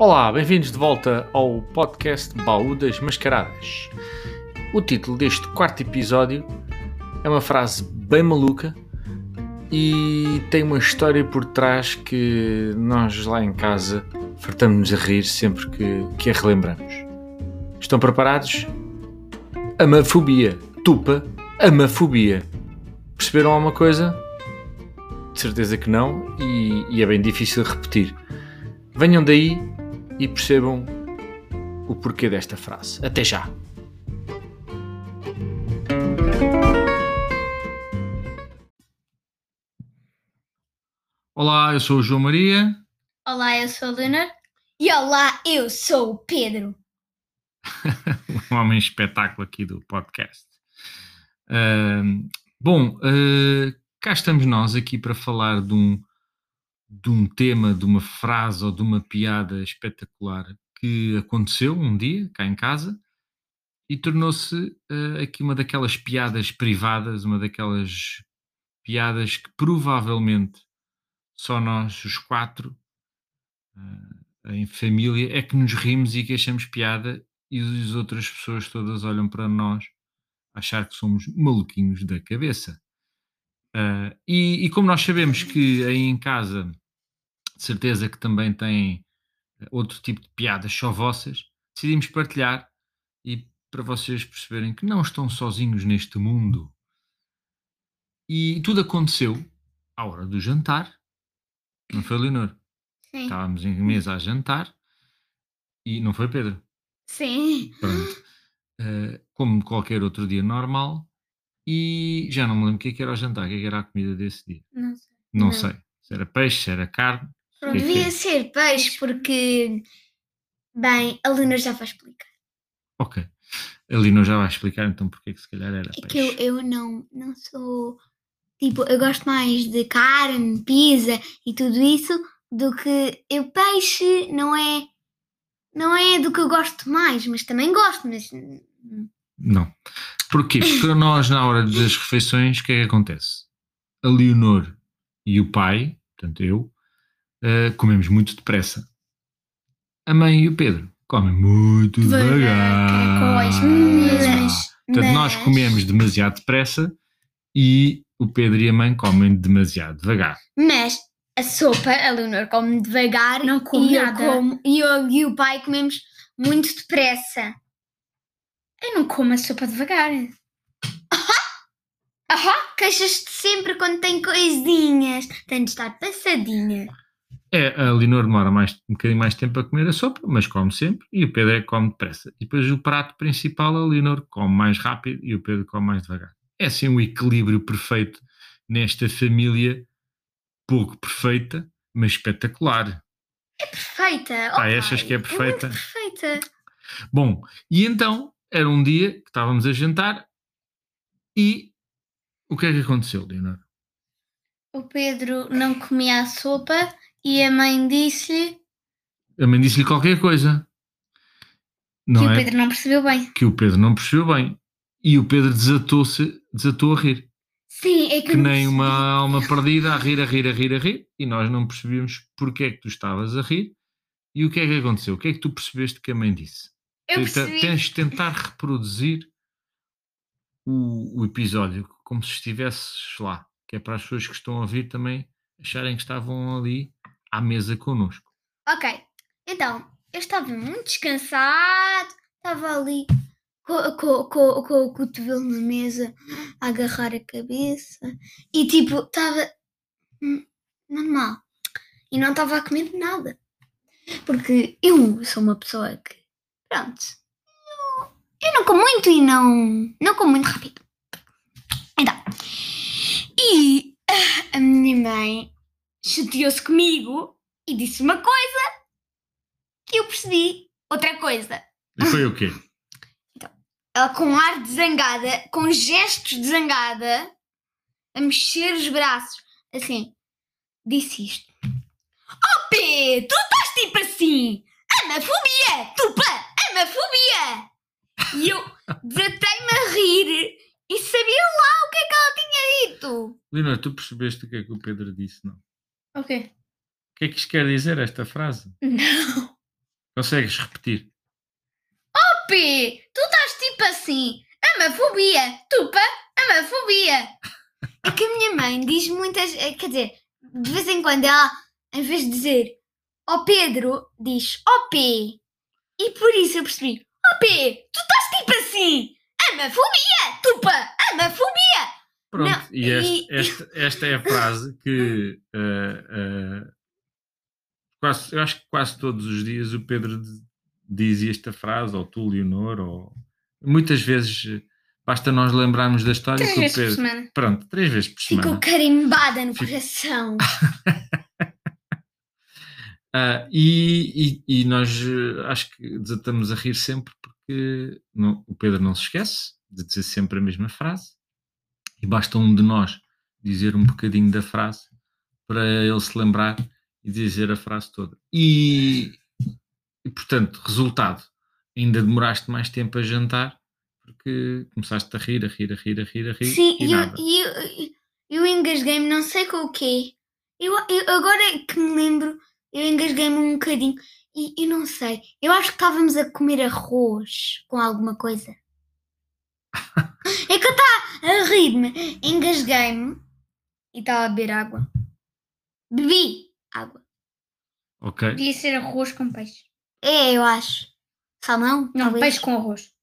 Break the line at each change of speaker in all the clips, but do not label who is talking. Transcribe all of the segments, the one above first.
Olá, bem-vindos de volta ao podcast Baú das Mascaradas. O título deste quarto episódio é uma frase bem maluca e tem uma história por trás que nós lá em casa fartamos-nos a rir sempre que, que a relembramos. Estão preparados? Amafobia. Tupa, amafobia. Perceberam alguma coisa? De certeza que não, e, e é bem difícil repetir. Venham daí e percebam o porquê desta frase. Até já! Olá, eu sou o João Maria.
Olá, eu sou a Luna. E olá, eu sou o Pedro.
um homem espetáculo aqui do podcast. Uh, bom, uh, cá estamos nós aqui para falar de um, de um tema, de uma frase ou de uma piada espetacular que aconteceu um dia cá em casa e tornou-se uh, aqui uma daquelas piadas privadas, uma daquelas piadas que provavelmente só nós, os quatro, uh, em família, é que nos rimos e que achamos piada e as outras pessoas todas olham para nós achar que somos maluquinhos da cabeça. Uh, e, e, como nós sabemos que aí em casa, de certeza que também tem outro tipo de piadas só vossas, decidimos partilhar e para vocês perceberem que não estão sozinhos neste mundo. E tudo aconteceu à hora do jantar, não foi, Leonor?
Sim.
Estávamos em mesa a jantar e não foi, Pedro?
Sim.
Pronto. Uh, como qualquer outro dia normal, e já não me lembro o que, é que era o jantar, o que, é que era a comida desse dia.
Não sei.
Não,
Não.
sei. Se era peixe, se era carne. o que é
Devia
é?
ser peixe, porque. Bem, a Luna já vai explicar.
Ok. A Lino já vai explicar então porque é que se calhar era
É
peixe.
que eu, eu não, não sou. Tipo, eu gosto mais de carne, pizza e tudo isso do que. Eu, peixe não é. Não é do que eu gosto mais, mas também gosto, mas.
Não. Porquê? Porque nós, na hora das refeições, o que é que acontece? A Leonor e o pai, portanto eu, eh, comemos muito depressa. A mãe e o Pedro comem muito devagar.
caracóis,
Mas- Portanto, nós comemos demasiado depressa e o Pedro e a mãe comem demasiado devagar.
Mas a sopa, a Leonor come devagar
Não come
e, eu
nada.
como, e eu e o pai comemos muito depressa. Eu não como a sopa devagar. Ahá, queixas-te sempre quando tem coisinhas. Tem de estar passadinha.
É, a Leonor demora mais, um bocadinho mais tempo a comer a sopa, mas come sempre, e o Pedro é que come depressa. E depois o prato principal, a Leonor come mais rápido e o Pedro come mais devagar. É assim um equilíbrio perfeito nesta família, pouco perfeita, mas espetacular.
Perfeita.
Ah,
oh,
achas
pai,
que é perfeita?
muito perfeita.
Bom, e então era um dia que estávamos a jantar e o que é que aconteceu, Leonor?
O Pedro não comia a sopa e a mãe disse
A mãe disse-lhe qualquer coisa. Não
que
é?
o Pedro não percebeu bem.
que o Pedro não percebeu bem. E o Pedro desatou-se, desatou a rir.
Sim, é que,
Que nem uma alma perdida, a rir, a rir, a rir, a rir. E nós não percebíamos porque é que tu estavas a rir. E o que é que aconteceu? O que é que tu percebeste que a mãe disse?
Eu percebi.
Tens de tentar reproduzir o, o episódio como se estivesses lá. Que é para as pessoas que estão a ouvir também acharem que estavam ali à mesa connosco.
Ok, então, eu estava muito descansado, estava ali com, com, com, com o cotovelo na mesa, a agarrar a cabeça e tipo, estava normal. E não estava a comer nada. Porque eu sou uma pessoa que, pronto, eu, não como muito e não, não como muito rápido. Então, e ah, a minha mãe chateou-se comigo e disse uma coisa que eu percebi outra coisa.
E foi o quê?
Ela com ar de zangada, com gestos de zangada, a mexer os braços, assim, disse isto. Oh P, tu estás tipo assim, amafobia, tupa, amafobia. E eu desatei-me a rir e sabia lá o que é que ela tinha dito.
Leonor, tu percebeste o que é que o Pedro disse? Não.
Ok.
O que é que isto quer dizer, esta frase?
Não.
Consegues repetir?
P, tu estás tipo assim. Amafobia. Tupa, amafobia. É que a minha mãe diz muitas. eh, Quer dizer, de vez em quando ela, em vez de dizer ó Pedro, diz ó P. E por isso eu percebi: P, tu estás tipo assim. Amafobia. Tupa, amafobia.
Pronto,
Não,
e, este-
e-
esta, esta é a frase que eh, eh, quase, eu acho que quase todos os dias o Pedro diz esta frase, ou tu, Leonor, ou muitas vezes eh, basta nós lembrarmos da história
Três
que o
vezes por
Pedro.
semana.
Pronto, três vezes por semana.
Ficou carimbada no
Fico-
coração.
Ah, e, e- e nós eh, acho que desatamos a rir sempre porque não- o Pedro não se esquece de dizer sempre a mesma frase e basta um de nós dizer um bocadinho da frase para ele se lembrar e dizer a frase toda. E, e, portanto, resultado, ainda demoraste mais tempo a jantar porque começaste a rir, a rir, a rir, a rir, a rir
Sim,
e
eu, eu, e eu engasguei-me, não sei com o quê. Eu, eu- agora é que me lembro, eu engasguei-me um bocadinho e eu não sei. Eu acho que estávamos a comer arroz com alguma coisa. É que eu estava a rir-me, engasguei-me e estava a beber água. Bebi água.
Ok?
Podia ser arroz com peixe.
É, eu acho. Salmão?
Não,
talvez.
peixe com arroz.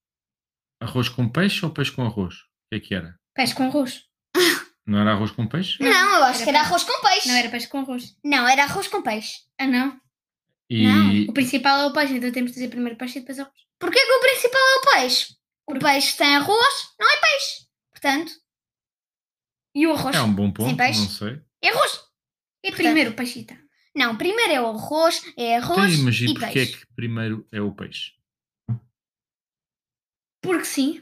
Arroz com peixe ou peixe com arroz? O que é que era?
Peixe com arroz.
Não era arroz com peixe?
Não, eu acho
Era
que era
peixe.
arroz com peixe.
Não era peixe com arroz.
Não, era arroz com peixe.
Ah, não.
E,
O principal é o peixe, então temos de dizer primeiro peixe e depois arroz.
Porquê que o principal é o peixe? O peixe sem arroz não é peixe. Portanto, e o arroz?
É um bom ponto,
Sem peixe?
não sei.
É arroz.
E primeiro o peixita.
Não, primeiro é o arroz, é arroz
Então, mas e
e
porquê é
peixe.
que primeiro é o peixe?
Porque sim.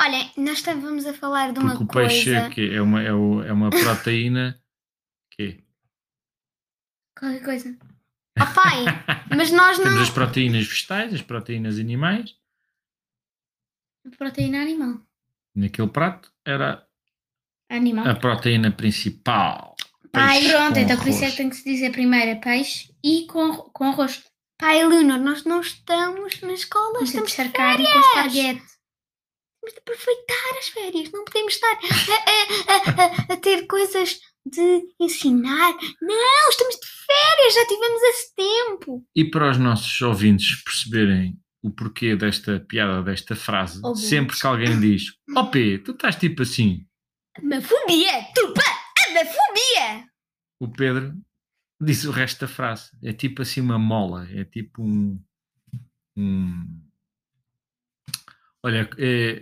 Olha, nós estávamos a falar de uma
Porque o peixe
coisa.
é, é, uma, é, o- é uma proteína que
Qualquer coisa.
Oh, pai, mas nós
Temos
não.
as proteínas vegetais, as proteínas animais.
Proteína animal.
Naquele prato era
Animal.
a proteína principal.
Pai,
Pronto, então por isso é que tem que se dizer primeiro é peixe e com, com arroz.
Pai, Leonor, nós não estamos na escola,
Temos de
estamos
cercar e com
férias. Temos de aproveitar as férias, não podemos estar a, a- a- a- ter coisas de ensinar. Não, estamos de férias, já tivemos esse tempo.
E para os nossos ouvintes perceberem o porquê desta piada, desta frase,
Ouvintes.
sempre que alguém diz: Ó P, tu estás tipo assim,
Amafobia, tupa, amafobia.
o Pedro diz o resto da frase. É tipo assim uma mola, é tipo um. um- olha, é,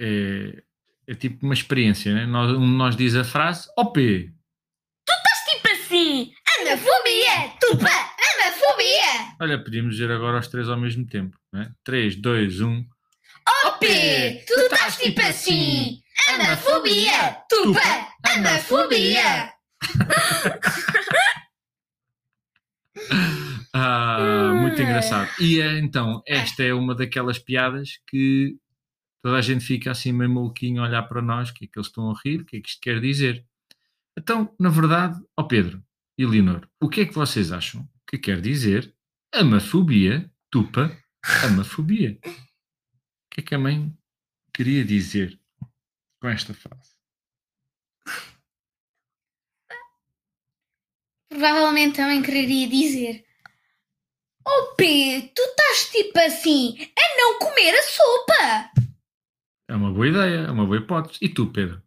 é, é tipo uma experiência, né? Nós, um de nós diz a frase: Ó P,
Tipo assim, amafobia, tupa, amafobia.
olha, podíamos dizer agora os três ao mesmo tempo, né? 3, 2, 1.
Ó P, tu estás tipo assim, amafobia, tupa, amafobia.
Ah, muito engraçado. E é, então, esta é uma daquelas piadas que toda a gente fica assim meio maluquinho a olhar para nós, o que é que eles estão a rir, o que é que isto quer dizer. Então, na verdade, ó Pedro e Leonor, o que é que vocês acham que quer dizer amafobia, tupa, amafobia? O que é que a mãe queria dizer com esta frase?
Provavelmente também quereria dizer.
Ó P, tu estás tipo assim, a não comer a sopa.
É uma boa ideia, é uma boa hipótese. E tu, Pedro?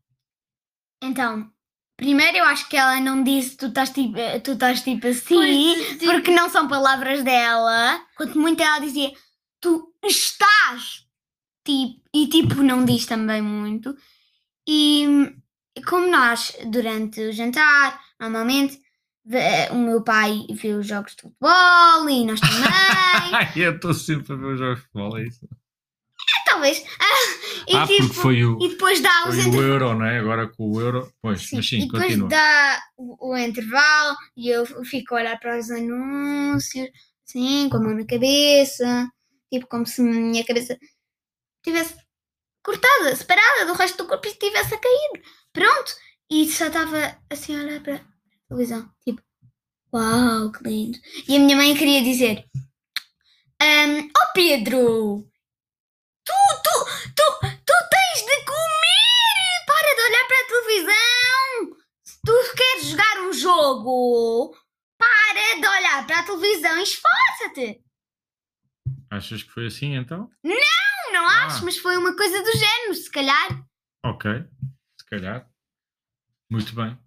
Então, primeiro eu acho que ela não disse tu estás tipo, eh, tu estás tipo assim,
Pois,
porque não são palavras dela. Quanto muito ela dizia tu estás tipo, e tipo não diz também muito. E como nós, durante o jantar, normalmente vê- o meu pai vê os jogos de futebol e nós também.
Ai, eu estou sempre a ver os jogos de futebol, é isso?
Talvez. Ah, e,
ah,
tipo,
porque foi o,
e depois dá os inter-
o euro, não é? Agora com o euro. Pois,
Sim,
mas sim,
e depois
continua.
dá o, o intervalo e eu fico a olhar para os anúncios, assim, com a mão na cabeça, tipo como se a minha cabeça tivesse cortada, separada do resto do corpo e estivesse a cair. Pronto! E só estava assim a olhar para a televisão, tipo, uau, que lindo. E a minha mãe queria dizer: Ahm, oh Pedro! Tu, tu, tu, tu tens de comer! Para de olhar para a televisão! Se tu queres jogar um jogo, para de olhar para a televisão e esforça-te!
Achas que foi assim então?
Não, não
Ah.
acho, mas foi uma coisa do género, se calhar.
Ok, se calhar. Muito bem.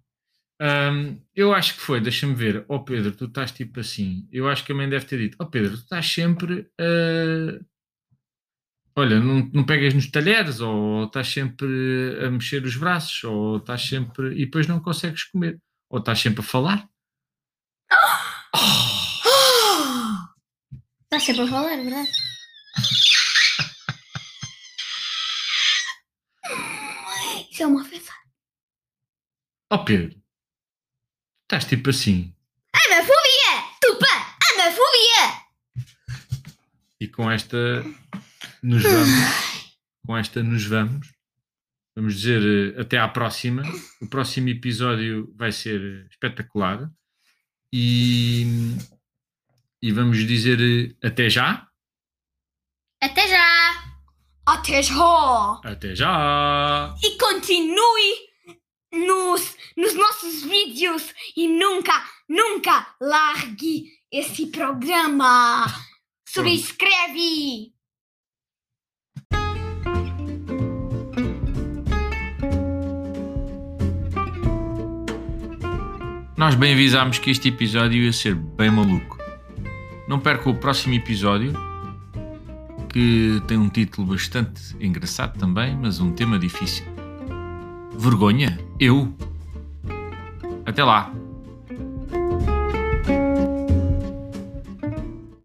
Ahm, eu acho que foi, deixa-me ver. Ó Pedro, tu estás tipo assim. Eu acho que a mãe deve ter dito: Ó Pedro, tu estás sempre. a- Olha, não, não pegas nos talheres, ou estás sempre a mexer os braços, ou estás sempre. E depois não consegues comer, ou estás sempre a falar.
Está sempre a falar, é verdade?
Isso é uma ofensa.
Ó Pedro, estás tipo assim.
Amafobia! Tupa! Amafobia!
E com esta nos vamos. Com esta nos vamos. Vamos dizer eh, até à próxima. O próximo episódio vai ser eh, espetacular. E, e vamos dizer eh, até já.
Até já!
Até já!
Até já!
E continue nos, nos nossos vídeos e nunca, nunca largue esse programa. Subscreve!
Nós bem avisámos que este episódio ia ser bem maluco. Não perca o próximo episódio, que tem um título bastante engraçado também, mas um tema difícil. Vergonha? Eu? Até lá!